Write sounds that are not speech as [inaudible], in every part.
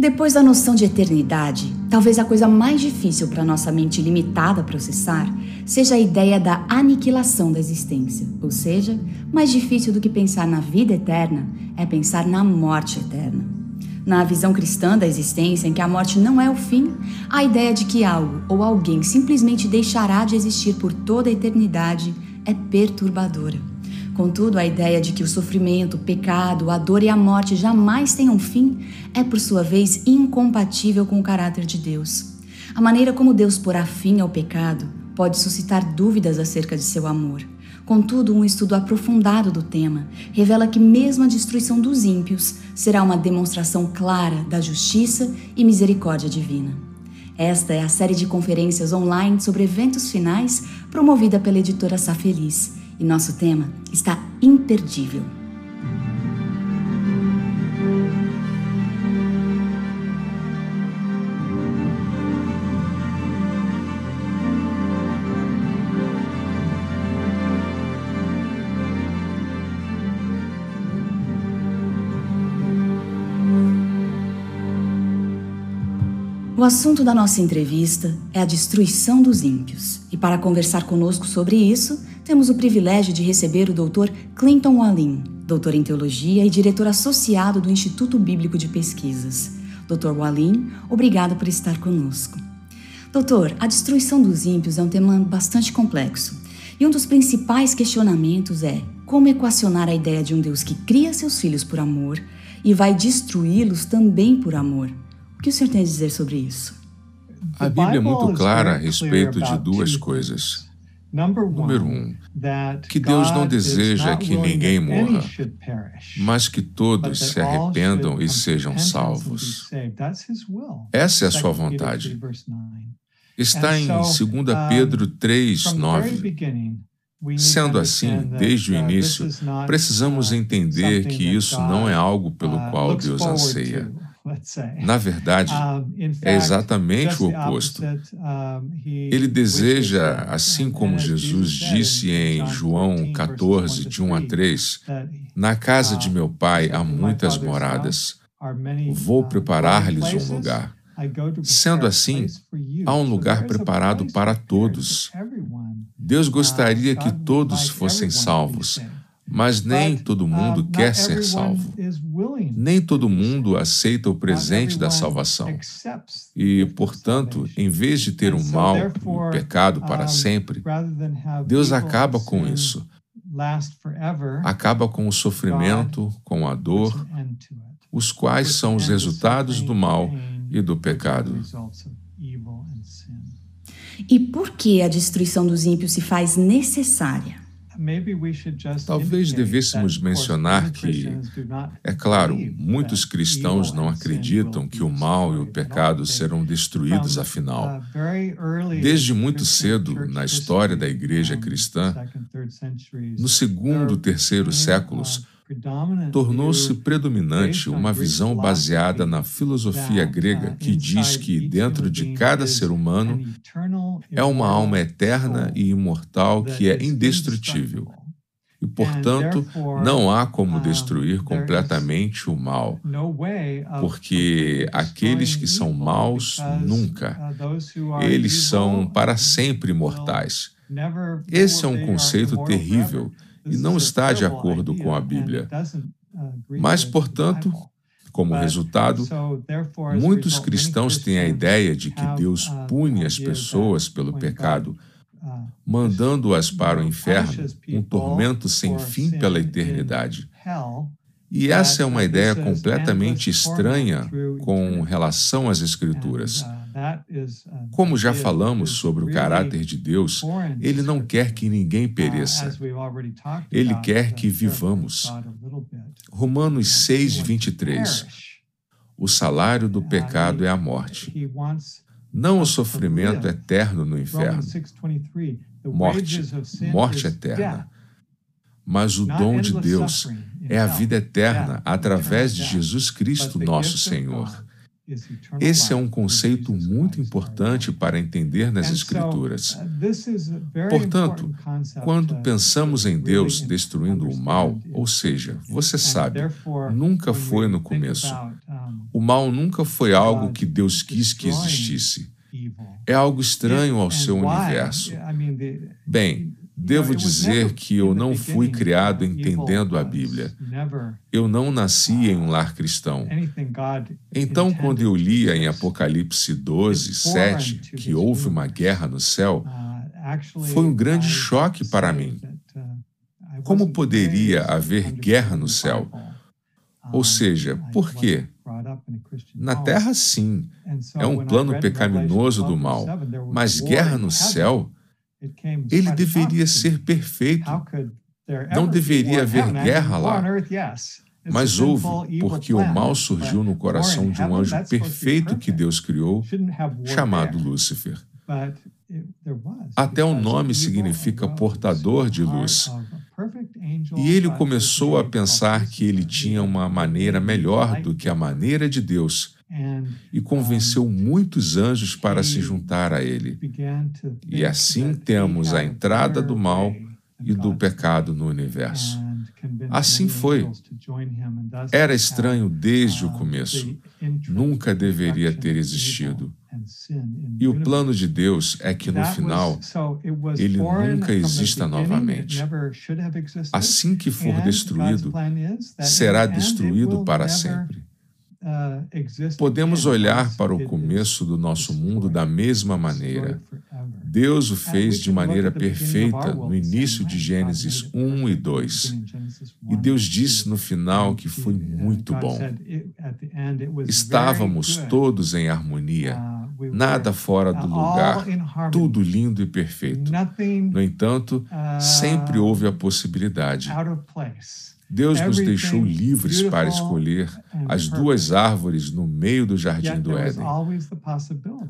Depois da noção de eternidade, talvez a coisa mais difícil para nossa mente limitada processar seja a ideia da aniquilação da existência. Ou seja, mais difícil do que pensar na vida eterna é pensar na morte eterna. Na visão cristã da existência, em que a morte não é o fim, a ideia de que algo ou alguém simplesmente deixará de existir por toda a eternidade é perturbadora. Contudo, a ideia de que o sofrimento, o pecado, a dor e a morte jamais tenham fim é, por sua vez, incompatível com o caráter de Deus. A maneira como Deus porá fim ao pecado pode suscitar dúvidas acerca de seu amor. Contudo, um estudo aprofundado do tema revela que, mesmo a destruição dos ímpios, será uma demonstração clara da justiça e misericórdia divina. Esta é a série de conferências online sobre eventos finais promovida pela editora Sá Feliz e nosso tema está imperdível. O assunto da nossa entrevista é a destruição dos ímpios. E para conversar conosco sobre isso, temos o privilégio de receber o Dr. Clinton Wallin, doutor em teologia e diretor associado do Instituto Bíblico de Pesquisas. Dr. Wallin, obrigado por estar conosco. Doutor, a destruição dos ímpios é um tema bastante complexo. E um dos principais questionamentos é como equacionar a ideia de um Deus que cria seus filhos por amor e vai destruí-los também por amor. O que o senhor tem a dizer sobre isso? A Bíblia é muito clara a respeito de duas coisas. Número um, que Deus não deseja que ninguém morra, mas que todos se arrependam e sejam salvos. Essa é a sua vontade. Está em 2 Pedro 3, 9. Sendo assim, desde o início, precisamos entender que isso não é algo pelo uh, qual Deus anseia. Na verdade, é exatamente o oposto. Ele deseja, assim como Jesus disse em João 14, de 1 a 3, Na casa de meu pai há muitas moradas. Vou preparar-lhes um lugar. Sendo assim, há um lugar preparado para todos. Deus gostaria que todos fossem salvos mas nem todo mundo quer ser salvo. Nem todo mundo aceita o presente da salvação. E, portanto, em vez de ter o mal e o pecado para sempre, Deus acaba com isso. Acaba com o sofrimento, com a dor, os quais são os resultados do mal e do pecado. E por que a destruição dos ímpios se faz necessária? Talvez devêssemos mencionar que, é claro, muitos cristãos não acreditam que o mal e o pecado serão destruídos afinal. Desde muito cedo, na história da igreja cristã, no segundo, terceiro séculos, tornou-se predominante uma visão baseada na filosofia grega que diz que dentro de cada ser humano é uma alma eterna e imortal que é indestrutível. E, portanto, não há como uh, destruir completamente o mal, porque aqueles que são maus nunca, uh, eles são para sempre imortais. Esse é um conceito terrível e não está de acordo com a Bíblia. Mas, portanto, como resultado, muitos cristãos têm a ideia de que Deus pune as pessoas pelo pecado, mandando-as para o inferno, um tormento sem fim pela eternidade. E essa é uma ideia completamente estranha com relação às Escrituras. Como já falamos sobre o caráter de Deus, Ele não quer que ninguém pereça. Ele quer que vivamos. Romanos 6, 23. O salário do pecado é a morte, não o sofrimento eterno no inferno. Morte, morte eterna. Mas o dom de Deus é a vida eterna através de Jesus Cristo, nosso Senhor. Esse é um conceito muito importante para entender nas Escrituras. Uh, Portanto, quando pensamos em Deus destruindo o mal, ou seja, você sabe, nunca foi no começo. O mal nunca foi algo que Deus quis que existisse. É algo estranho ao seu universo. Bem, devo dizer que eu não fui criado entendendo a Bíblia. Eu não nasci em um lar cristão. Então, quando eu lia em Apocalipse 12, 7, que houve uma guerra no céu, foi um grande choque para mim. Como poderia haver guerra no céu? Ou seja, por quê? Na terra, sim, é um plano pecaminoso do mal, mas guerra no céu, ele deveria ser perfeito. Não deveria haver guerra lá. Mas houve, porque o mal surgiu no coração de um anjo perfeito que Deus criou, chamado Lúcifer. Até o nome significa portador de luz. E ele começou a pensar que ele tinha uma maneira melhor do que a maneira de Deus e convenceu muitos anjos para se juntar a ele. E assim temos a entrada do mal e do pecado no universo. Assim foi. Era estranho desde o começo. Nunca deveria ter existido. E o plano de Deus é que no final ele nunca exista novamente. Assim que for destruído, será destruído para sempre. Uh, Podemos olhar para o começo do nosso mundo da mesma maneira. Deus o fez de maneira perfeita no início de Gênesis 1 e 2. E Deus disse no final que foi muito bom. Estávamos todos em harmonia, uh, nada fora do lugar, tudo lindo e perfeito. No entanto, sempre uh, houve a possibilidade Deus nos deixou livres para escolher as duas árvores no meio do jardim do Éden: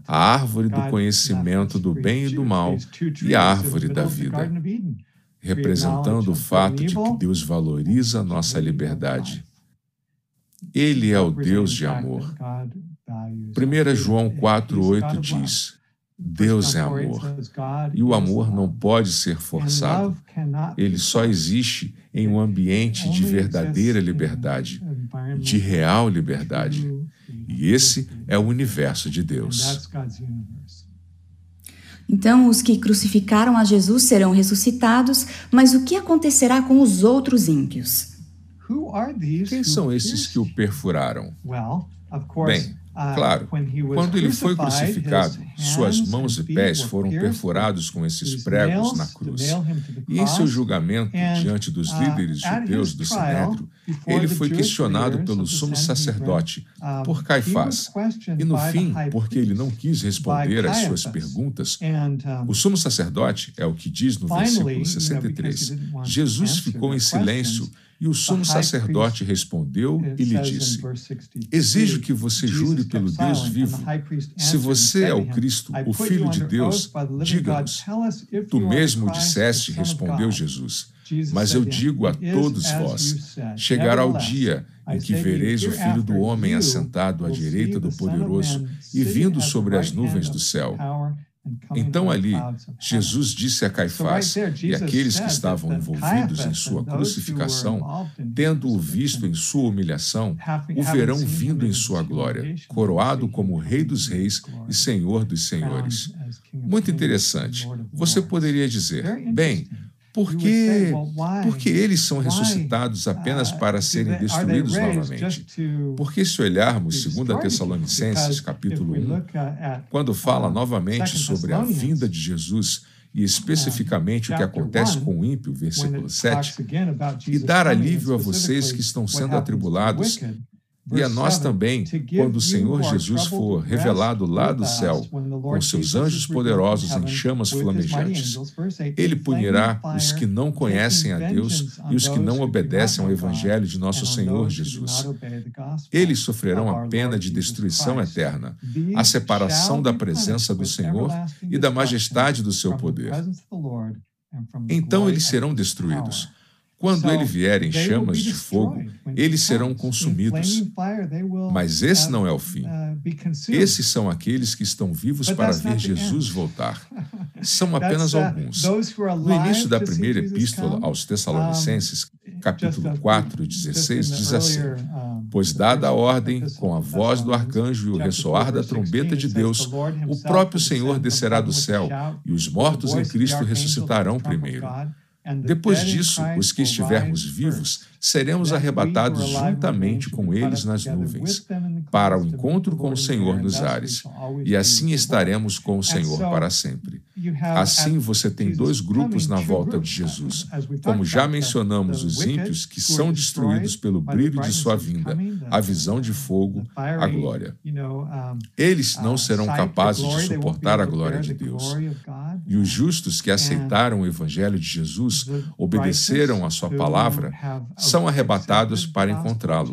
a árvore do conhecimento do bem e do mal e a árvore da vida, representando o fato de que Deus valoriza a nossa liberdade. Ele é o Deus de amor. 1 João 4,8 diz: Deus é amor. E o amor não pode ser forçado. Ele só existe em um ambiente de verdadeira liberdade, de real liberdade. E esse é o universo de Deus. Então, os que crucificaram a Jesus serão ressuscitados, mas o que acontecerá com os outros ímpios? Quem são esses que o perfuraram? Bem, claro, quando ele foi crucificado, suas mãos e pés foram perfurados com esses pregos na cruz. E em seu julgamento diante dos uh, líderes judeus do Sinédrio, ele foi questionado pelo sumo sacerdote, por Caifás. E no fim, porque ele não quis responder às suas perguntas, o sumo sacerdote é o que diz no versículo 63. Jesus ficou em silêncio e o sumo sacerdote respondeu e lhe disse: Exijo que você jure pelo Deus vivo. Se você é o Cristo, o Filho de Deus, diga-nos. Tu mesmo disseste, respondeu Jesus. Mas eu digo a todos vós: chegará o dia em que vereis o Filho do Homem assentado à direita do Poderoso e vindo sobre as nuvens do céu. Então ali, Jesus disse a Caifás e aqueles que estavam envolvidos em sua crucificação, tendo-o visto em sua humilhação, o verão vindo em sua glória, coroado como Rei dos Reis e Senhor dos Senhores. Muito interessante. Você poderia dizer, bem, porque, porque eles são ressuscitados apenas uh, para serem destruídos novamente. Porque se olharmos 2 Tessalonicenses capítulo 1, quando fala uh, novamente sobre a vinda de Jesus e especificamente o que acontece com o ímpio, versículo 7, e dar alívio a vocês que estão sendo atribulados e a nós também, quando o Senhor Jesus for revelado lá do céu, com seus anjos poderosos em chamas flamejantes, ele punirá os que não conhecem a Deus e os que não obedecem ao Evangelho de nosso Senhor Jesus. Eles sofrerão a pena de destruição eterna, a separação da presença do Senhor e da majestade do seu poder. Então eles serão destruídos quando ele vier em chamas de fogo, eles serão consumidos. Mas esse não é o fim. Uh, Esses são aqueles que estão vivos para ver Jesus voltar. [laughs] São apenas uh, alguns. No início da primeira epístola aos Tessalonicenses, capítulo 4, 16, diz assim: Pois, dada a ordem, com a voz do arcanjo e o ressoar da trombeta de Deus, o próprio Senhor descerá do céu, e os mortos em Cristo ressuscitarão primeiro. Depois disso, os que estivermos vivos seremos arrebatados juntamente com eles nas nuvens, para o encontro com o Senhor nos ares, e assim estaremos com o Senhor para sempre. Assim você tem dois grupos na volta de Jesus. Como já mencionamos, os ímpios que são destruídos pelo brilho de sua vinda, a visão de fogo, a glória. Eles não serão capazes de suportar a glória de Deus. E os justos que aceitaram o evangelho de Jesus, obedeceram a sua palavra, são arrebatados para encontrá-lo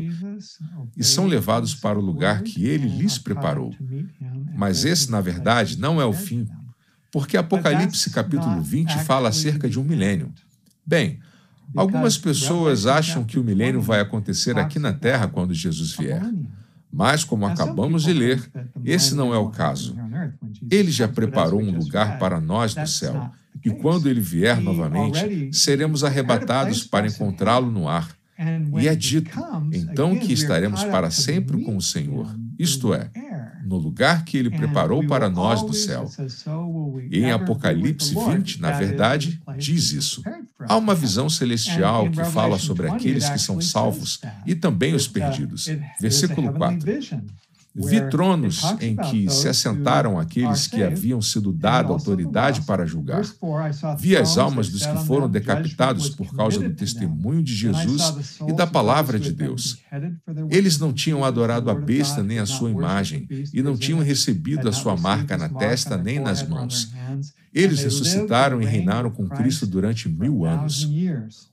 e são levados para o lugar que ele lhes preparou. Mas esse, na verdade, não é o fim, porque Apocalipse capítulo 20 fala acerca de um milênio. Bem, algumas pessoas acham que o milênio vai acontecer aqui na Terra quando Jesus vier. Mas, como acabamos de ler, esse não é o caso. Ele já preparou um lugar para nós no céu, e quando ele vier novamente, seremos arrebatados para encontrá-lo no ar. E é dito, então, que estaremos para sempre com o Senhor, isto é, no lugar que ele preparou para nós no céu. E em Apocalipse 20, na verdade, diz isso. Há uma visão celestial que fala sobre aqueles que são salvos e também os perdidos. Versículo 4. Vi tronos em que se assentaram aqueles que haviam sido dado autoridade para julgar. Vi as almas dos que foram decapitados por causa do testemunho de Jesus e da palavra de Deus. Eles não tinham adorado a besta nem a sua imagem, e não tinham recebido a sua marca na testa nem nas mãos. Eles ressuscitaram e reinaram com Cristo durante mil anos.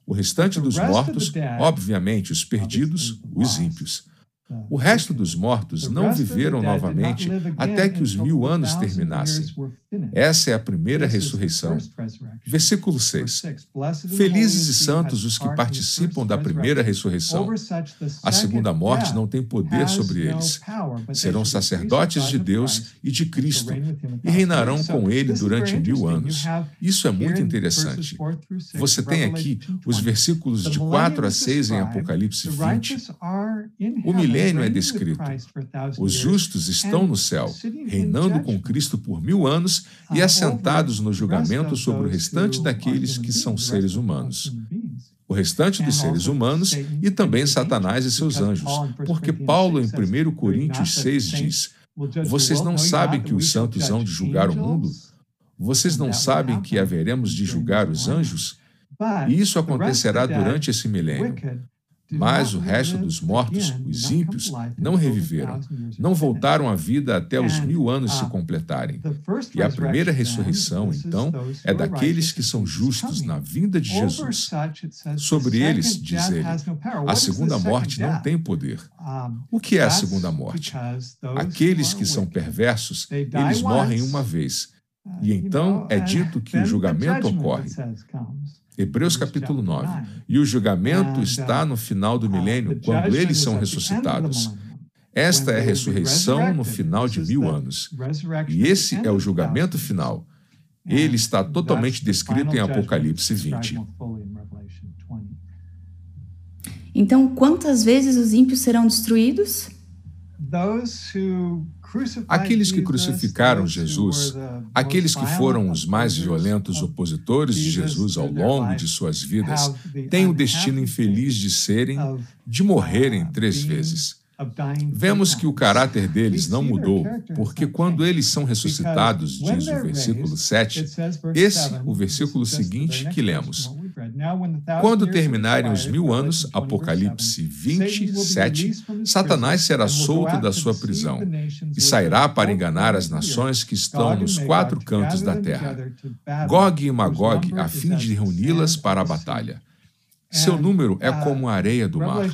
O restante dos mortos, obviamente, os perdidos, os ímpios. O resto dos mortos não viveram novamente até que os mil anos terminassem. Essa é a primeira ressurreição. Versículo 6. Felizes e santos os que participam da primeira ressurreição. A segunda morte não tem poder sobre eles. Serão sacerdotes de Deus e de Cristo e reinarão com ele durante mil anos. Isso é muito interessante. Você tem aqui os versículos de 4 a 6 em Apocalipse 20. O milênio é descrito. Os justos estão no céu, reinando com Cristo por mil anos e assentados no julgamento sobre o restante daqueles que são seres humanos. O restante dos seres humanos e também Satanás e seus anjos, porque Paulo, em 1 Coríntios 6, diz: Vocês não sabem que os santos hão de julgar o mundo? Vocês não sabem que haveremos de julgar os anjos? E isso acontecerá durante esse milênio. Mas o resto dos mortos, os ímpios, não reviveram, não voltaram à vida até os mil anos se completarem. E a primeira ressurreição, então, é daqueles que são justos na vinda de Jesus. Sobre eles, diz ele, a segunda morte não tem poder. O que é a segunda morte? Aqueles que são perversos, eles morrem uma vez. E então é dito que o julgamento ocorre. Hebreus capítulo 9. E o julgamento está no final do milênio, quando eles são ressuscitados. Esta é a ressurreição no final de mil anos. E esse é o julgamento final. Ele está totalmente descrito em Apocalipse 20. Então, quantas vezes os ímpios serão destruídos? Aqueles que crucificaram Jesus, aqueles que foram os mais violentos opositores de Jesus ao longo de suas vidas, têm o destino infeliz de serem, de morrerem três vezes. Vemos que o caráter deles não mudou, porque quando eles são ressuscitados, diz o versículo 7, esse, o versículo seguinte que lemos. Quando terminarem os mil anos, Apocalipse 27, Satanás será solto da sua prisão e sairá para enganar as nações que estão nos quatro cantos da terra, Gog e Magog, a fim de reuni-las para a batalha. Seu número é como a areia do mar.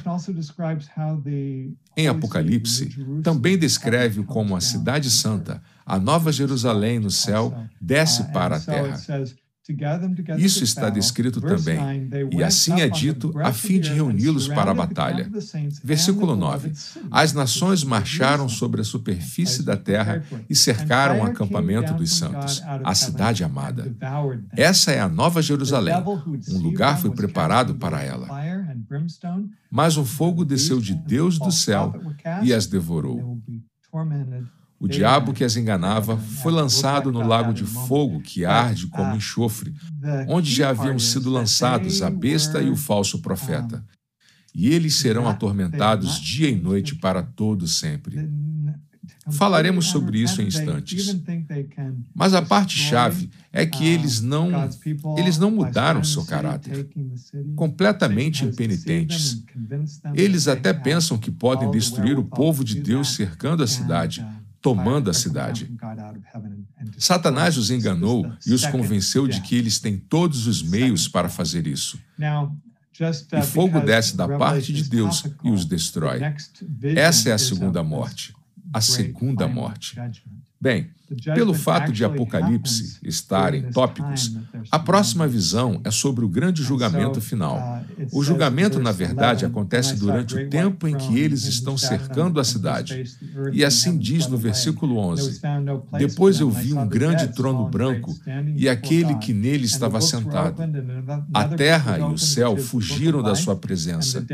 Em Apocalipse, também descreve como a Cidade Santa, a Nova Jerusalém no céu, desce para a terra. Isso está descrito também, e assim é dito a fim de reuni-los para a batalha. Versículo 9: As nações marcharam sobre a superfície da terra e cercaram o acampamento dos santos, a cidade amada. Essa é a Nova Jerusalém. Um lugar foi preparado para ela. Mas o fogo desceu de Deus do céu e as devorou. O diabo que as enganava foi lançado no lago de fogo que arde como enxofre, onde já haviam sido lançados a besta e o falso profeta. E eles serão atormentados dia e noite para todo sempre. Falaremos sobre isso em instantes. Mas a parte-chave é que eles não, eles não mudaram seu caráter. Completamente impenitentes. Eles até pensam que podem destruir o povo de Deus cercando a cidade, tomando a cidade. Satanás os enganou e os convenceu de que eles têm todos os meios para fazer isso. E fogo desce da parte de Deus e os destrói. Essa é a segunda morte a segunda morte. Bem, pelo fato de Apocalipse estar em tópicos, a próxima visão é sobre o grande julgamento final. Uh, o julgamento, na verdade, acontece durante o tempo em que eles estão cercando a cidade. E assim diz no versículo 11: Depois eu vi um grande trono branco e aquele que nele estava sentado. A terra e o céu fugiram da sua presença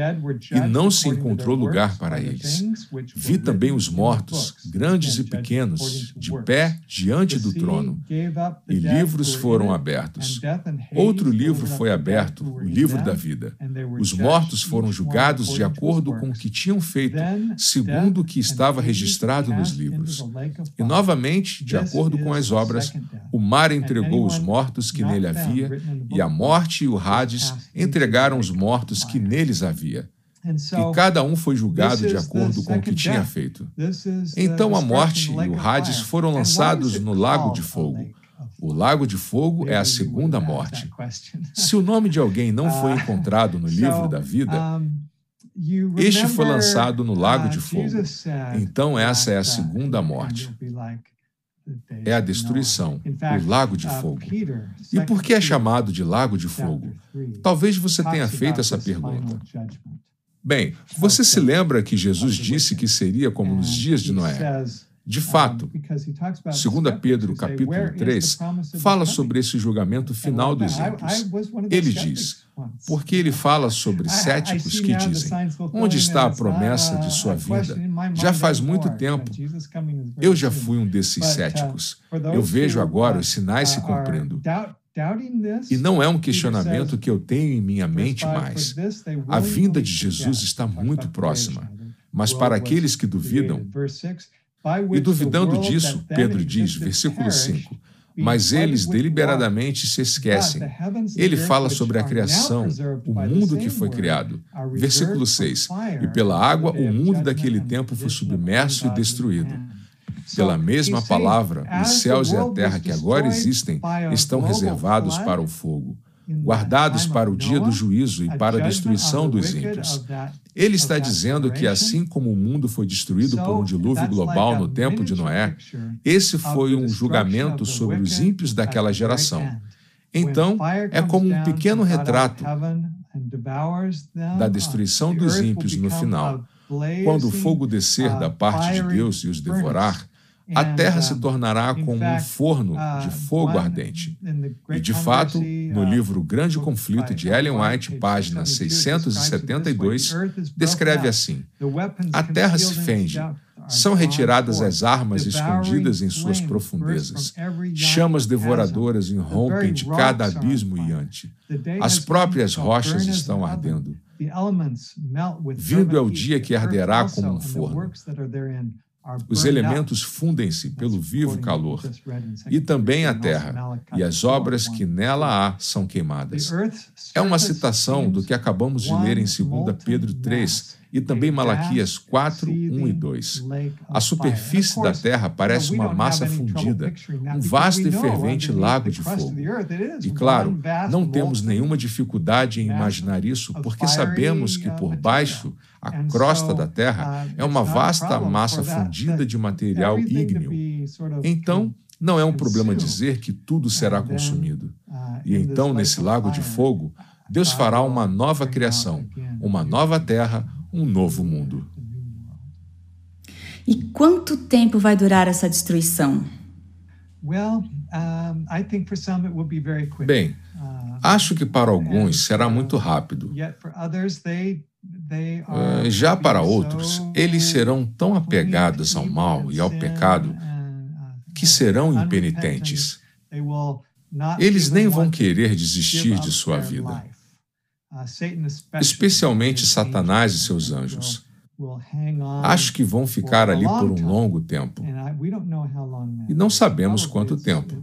e não se encontrou lugar para eles. Vi também os mortos, grandes e pequenos, de pé diante do trono, e livros foram abertos. Outro livro foi aberto, o livro da vida. Os mortos foram julgados de acordo com o que tinham feito, segundo o que estava registrado nos livros. E novamente, de acordo com as obras, o mar entregou os mortos que nele havia, e a morte e o Hades entregaram os mortos que neles havia e cada um foi julgado de acordo com o que tinha feito. Então a morte e o Hades foram lançados no lago de fogo. O lago de fogo é a segunda morte. Se o nome de alguém não foi uh, encontrado no livro da vida, este foi lançado no lago de uh, fogo. Então essa é a segunda morte. É a destruição, o lago de uh, fogo. E por que é chamado de lago de fogo? Talvez você tenha feito essa pergunta. Bem, você se lembra que Jesus disse que seria como nos dias de Noé? De fato, 2 Pedro capítulo 3 fala sobre esse julgamento final dos ímpios. Ele diz, porque ele fala sobre céticos que dizem, onde está a promessa de sua vinda? Já faz muito tempo. Eu já fui um desses céticos. Eu vejo agora os sinais se cumprindo. E não é um questionamento que eu tenho em minha mente mais. A vinda de Jesus está muito próxima. Mas para aqueles que duvidam, e duvidando disso, Pedro diz, versículo 5, mas eles deliberadamente se esquecem. Ele fala sobre a criação, o mundo que foi criado. Versículo 6: E pela água o mundo daquele tempo foi submerso e destruído. Pela mesma palavra, os céus e a terra que agora existem estão reservados para o fogo, guardados para o dia do juízo e para a destruição dos ímpios. Ele está dizendo que, assim como o mundo foi destruído por um dilúvio global no tempo de Noé, esse foi um julgamento sobre os ímpios daquela geração. Então, é como um pequeno retrato da destruição dos ímpios no final. Quando o fogo descer da parte de Deus e os devorar, a terra se tornará como um forno de fogo ardente. E, de fato, no uh, livro Grande Conflito de Ellen White, página 672, descreve assim: A terra se fende, são retiradas as armas escondidas em suas profundezas. Chamas devoradoras irrompem de cada abismo iante. As próprias rochas estão ardendo. Vindo é o dia que arderá como um forno. Os elementos fundem-se pelo vivo calor, e também a terra, e as obras que nela há são queimadas. É uma citação do que acabamos de ler em 2 Pedro 3 e também Malaquias 4, 1 e 2. A superfície da terra parece uma massa fundida, um vasto e fervente lago de fogo. E claro, não temos nenhuma dificuldade em imaginar isso, porque sabemos que por baixo a crosta da Terra uh, é uma vasta massa fundida de material ígneo. Então, não é um problema dizer que tudo será consumido. Uh, e então, nesse lago de fogo, Deus fará uma nova criação, uma nova terra, um novo mundo. E quanto tempo vai durar essa destruição? Bem, Acho que para alguns será muito rápido. Eh, já para outros, eles serão tão apegados ao mal e ao pecado que serão impenitentes. Eles nem vão querer desistir de sua vida, especialmente Satanás e seus anjos. Acho que vão ficar ali por um longo tempo. E não sabemos quanto tempo.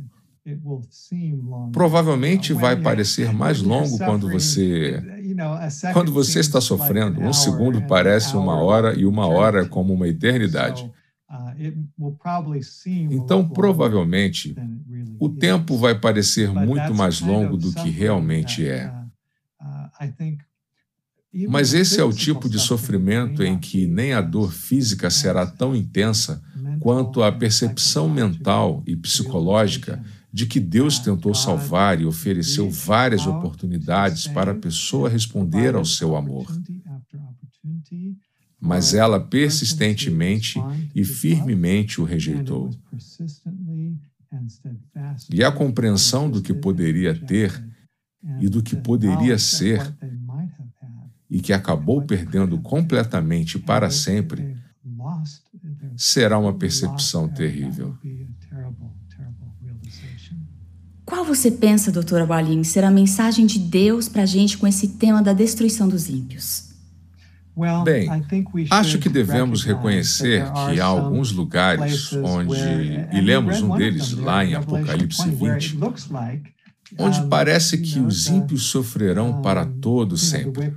Provavelmente vai parecer mais longo quando você quando você está sofrendo. Um segundo parece uma hora e uma hora é como uma eternidade. Então, provavelmente, o tempo vai parecer muito mais longo do que realmente é. Mas esse é o tipo de sofrimento em que nem a dor física será tão intensa quanto a percepção mental e psicológica de que Deus tentou salvar e ofereceu várias oportunidades para a pessoa responder ao seu amor. Mas ela persistentemente e firmemente o rejeitou. E a compreensão do que poderia ter e do que poderia ser, e que acabou perdendo completamente para sempre, será uma percepção terrível. Qual você pensa, doutora Walin, ser a mensagem de Deus para a gente com esse tema da destruição dos ímpios? Bem, acho que devemos reconhecer que há alguns lugares onde, e lemos um deles lá em Apocalipse 20, onde parece que os ímpios sofrerão para todo sempre.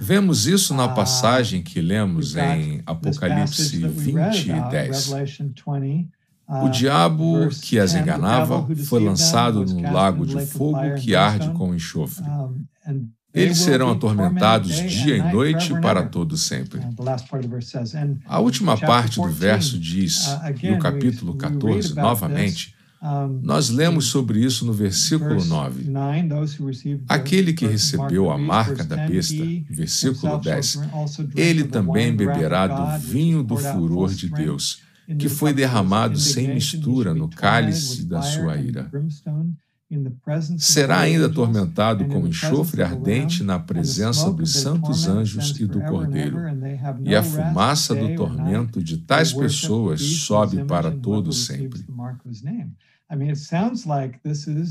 Vemos isso na uh, passagem que lemos em Apocalipse 20 e 10. O diabo que as enganava foi lançado num lago de fogo que arde com enxofre. Eles serão atormentados dia e noite para todo sempre. A última parte do verso diz, no capítulo 14, novamente, nós lemos sobre isso no versículo 9. Aquele que recebeu a marca da besta, versículo 10, ele também beberá do vinho do furor de Deus que foi derramado sem mistura no cálice da sua ira. Será ainda atormentado com enxofre ardente na presença dos santos anjos e do Cordeiro. E a fumaça do tormento de tais pessoas sobe para todo sempre.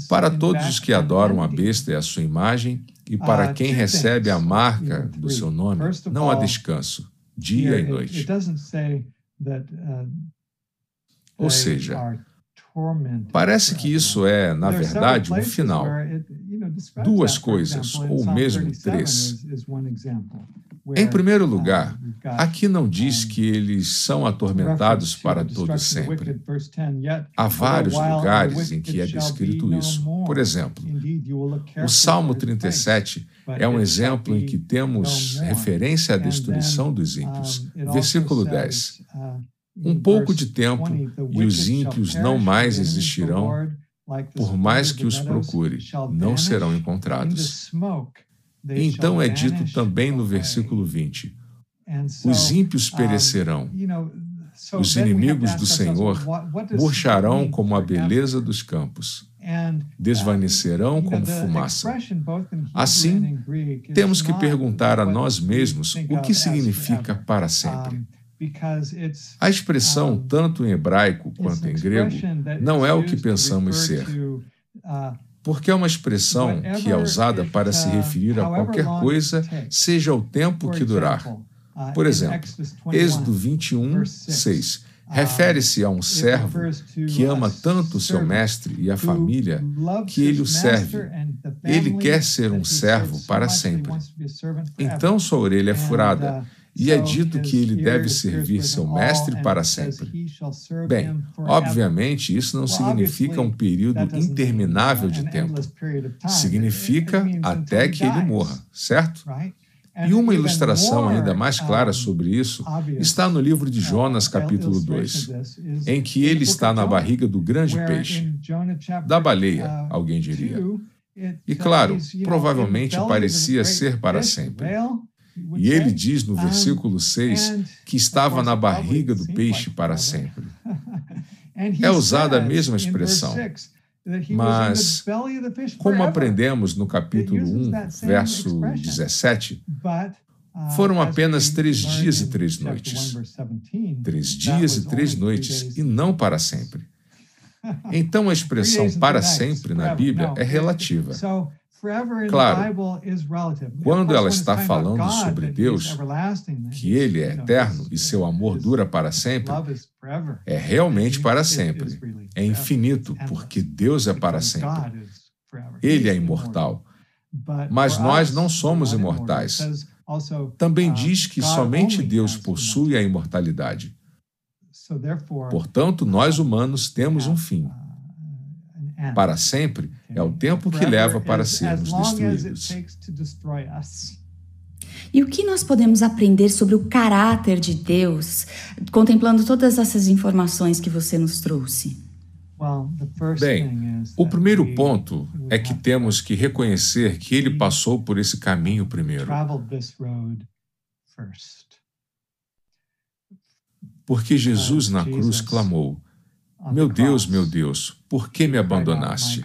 Para todos os que adoram a besta e a sua imagem, e para quem recebe a marca do seu nome, não há descanso, dia e noite. Ou seja, parece que isso é, na verdade, um final. Duas coisas, ou mesmo três. Em primeiro lugar, aqui não diz que eles são atormentados para todo sempre. Há vários lugares em que é descrito isso. Por exemplo, o Salmo 37 é um exemplo em que temos referência à destruição dos ímpios. Versículo 10. Um pouco de tempo e os ímpios não mais existirão, por mais que os procure, não serão encontrados. Então é dito também no versículo 20: os ímpios perecerão. Os inimigos do Senhor murcharão como a beleza dos campos, desvanecerão como fumaça. Assim, temos que perguntar a nós mesmos o que significa para sempre. A expressão, tanto em hebraico quanto em grego, não é o que pensamos ser, uh, porque é uma expressão que é usada para se uh, referir a qualquer coisa, seja o tempo que durar. Uh, Por exemplo, Êxodo 21, 6 refere-se a um servo que ama tanto o seu mestre e a família que ele o serve. Ele quer ser um servo para sempre. Então sua orelha é furada e é dito que ele deve servir seu mestre para sempre. Bem, obviamente, isso não significa um período interminável de tempo. Significa até que ele morra, certo? E uma ilustração ainda mais clara sobre isso está no livro de Jonas, capítulo 2, em que ele está na barriga do grande peixe, da baleia, alguém diria. E claro, provavelmente parecia ser para sempre. E ele diz no versículo 6 que estava na barriga do peixe para sempre. [laughs] É usada a mesma expressão. Mas, como aprendemos no capítulo 1, verso 17, uh, foram apenas três dias e três noites. Três dias e três noites, e não para sempre. [laughs] Então, a expressão para sempre na Bíblia é relativa. Claro, quando ela está falando sobre Deus, que Ele é eterno e seu amor dura para sempre, é realmente para sempre. É infinito, porque Deus é para sempre. Ele é imortal. Mas nós não somos imortais. Também uh, diz que somente Deus possui a imortalidade. Portanto, nós humanos temos um fim. Uh, para sempre é o tempo que leva para sermos destruídos. E o que nós podemos aprender sobre o caráter de Deus, contemplando todas essas informações que você nos trouxe? Bem, o primeiro ponto é que temos que reconhecer que ele passou por esse caminho primeiro. Porque Jesus na cruz clamou: meu Deus, meu Deus, por que me abandonaste?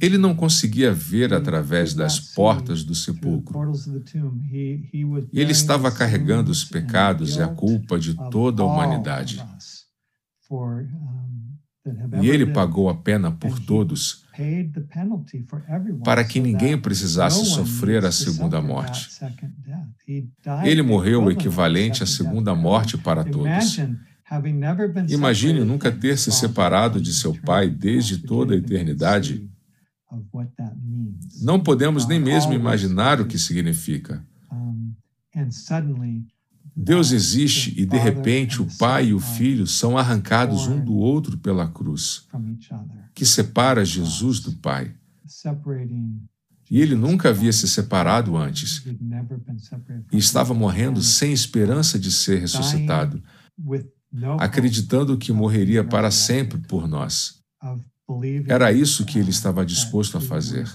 Ele não conseguia ver através das portas do sepulcro. Ele estava carregando os pecados e a culpa de toda a humanidade. E ele pagou a pena por todos, para que ninguém precisasse sofrer a segunda morte. Ele morreu o equivalente à segunda morte para todos. Imagine nunca ter se separado de seu pai desde toda a eternidade. Não podemos nem mesmo imaginar o que significa. Deus existe e, de repente, o pai e o filho são arrancados um do outro pela cruz, que separa Jesus do pai. E ele nunca havia se separado antes. E estava morrendo sem esperança de ser ressuscitado acreditando que morreria para sempre por nós. Era isso que ele estava disposto a fazer.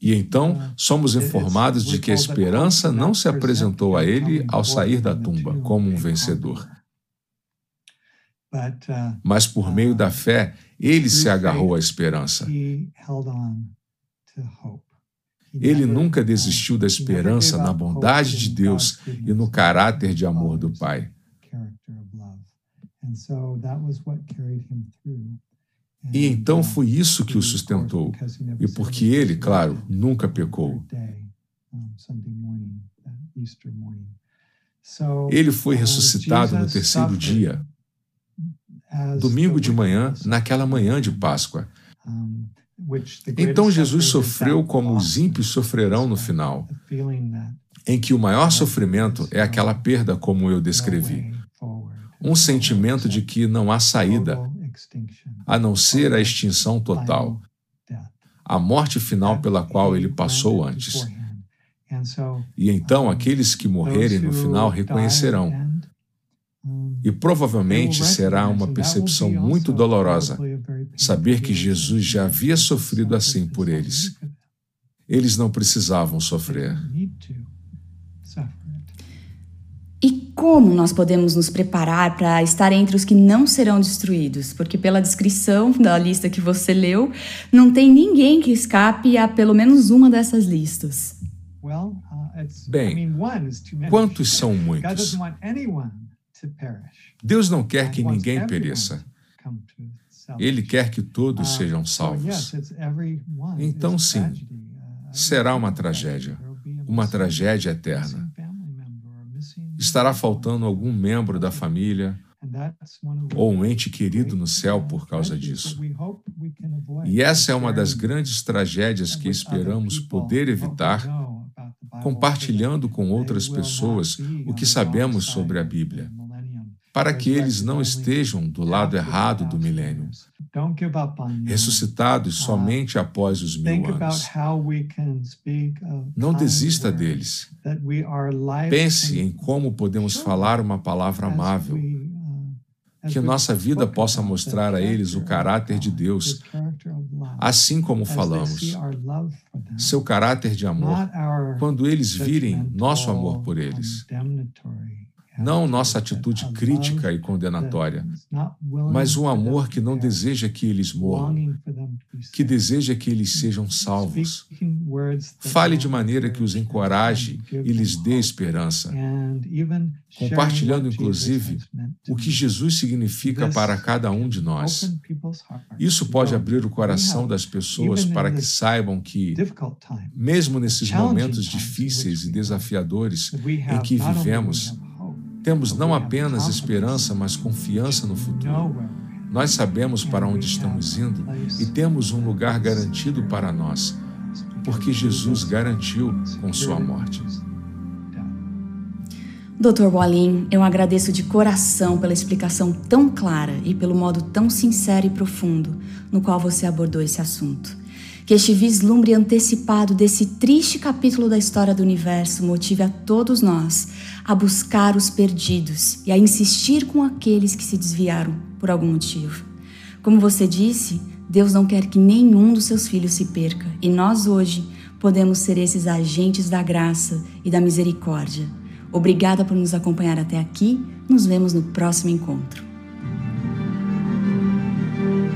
E então uh, somos informados de que a esperança não se apresentou a ele ao sair da tumba como um vencedor. Uh, Mas por meio da fé, ele se agarrou à esperança. Ele nunca desistiu da esperança na bondade de Deus e no caráter de amor do Pai. E então foi isso que o sustentou. E porque ele, claro, nunca pecou. Ele foi ressuscitado no terceiro dia, domingo de manhã, naquela manhã de Páscoa. Então Jesus sofreu como os ímpios sofrerão no final, em que o maior sofrimento é aquela perda, como eu descrevi. Um sentimento de que não há saída, a não ser a extinção total, a morte final pela qual ele passou antes. E então aqueles que morrerem no final reconhecerão. E provavelmente será uma percepção muito dolorosa saber que Jesus já havia sofrido assim por eles. Eles não precisavam sofrer. E como nós podemos nos preparar para estar entre os que não serão destruídos? Porque, pela descrição da lista que você leu, não tem ninguém que escape a pelo menos uma dessas listas. Uh, Bem, quantos são muitos? Deus não quer que ninguém pereça. Ele quer que todos uh, sejam salvos. Então, sim, uh, será uma tragédia, uma tragédia eterna. Estará faltando algum membro da família ou um ente querido no céu por causa disso. E essa é uma das grandes tragédias que esperamos poder evitar compartilhando com outras pessoas o que sabemos sobre a Bíblia para que eles não estejam do lado errado do milênio, ressuscitados somente após os mil anos. Não desista deles. Pense em como podemos falar uma palavra amável, que nossa vida possa mostrar a eles o caráter de Deus, assim como falamos, seu caráter de amor, quando eles virem nosso amor por eles não nossa atitude crítica e condenatória, mas um amor que não deseja que eles morram, que deseja que eles sejam salvos. Fale de maneira que os encoraje e lhes dê esperança, compartilhando inclusive o que Jesus significa para cada um de nós. Isso pode abrir o coração das pessoas para que saibam que, mesmo nesses momentos difíceis e desafiadores em que vivemos, temos não apenas esperança, mas confiança no futuro. Nós sabemos para onde estamos indo e temos um lugar garantido para nós, porque Jesus garantiu com sua morte. Dr. Wallin, eu agradeço de coração pela explicação tão clara e pelo modo tão sincero e profundo no qual você abordou esse assunto. Que este vislumbre antecipado desse triste capítulo da história do universo motive a todos nós a buscar os perdidos e a insistir com aqueles que se desviaram por algum motivo. Como você disse, Deus não quer que nenhum dos seus filhos se perca e nós hoje podemos ser esses agentes da graça e da misericórdia. Obrigada por nos acompanhar até aqui. Nos vemos no próximo encontro.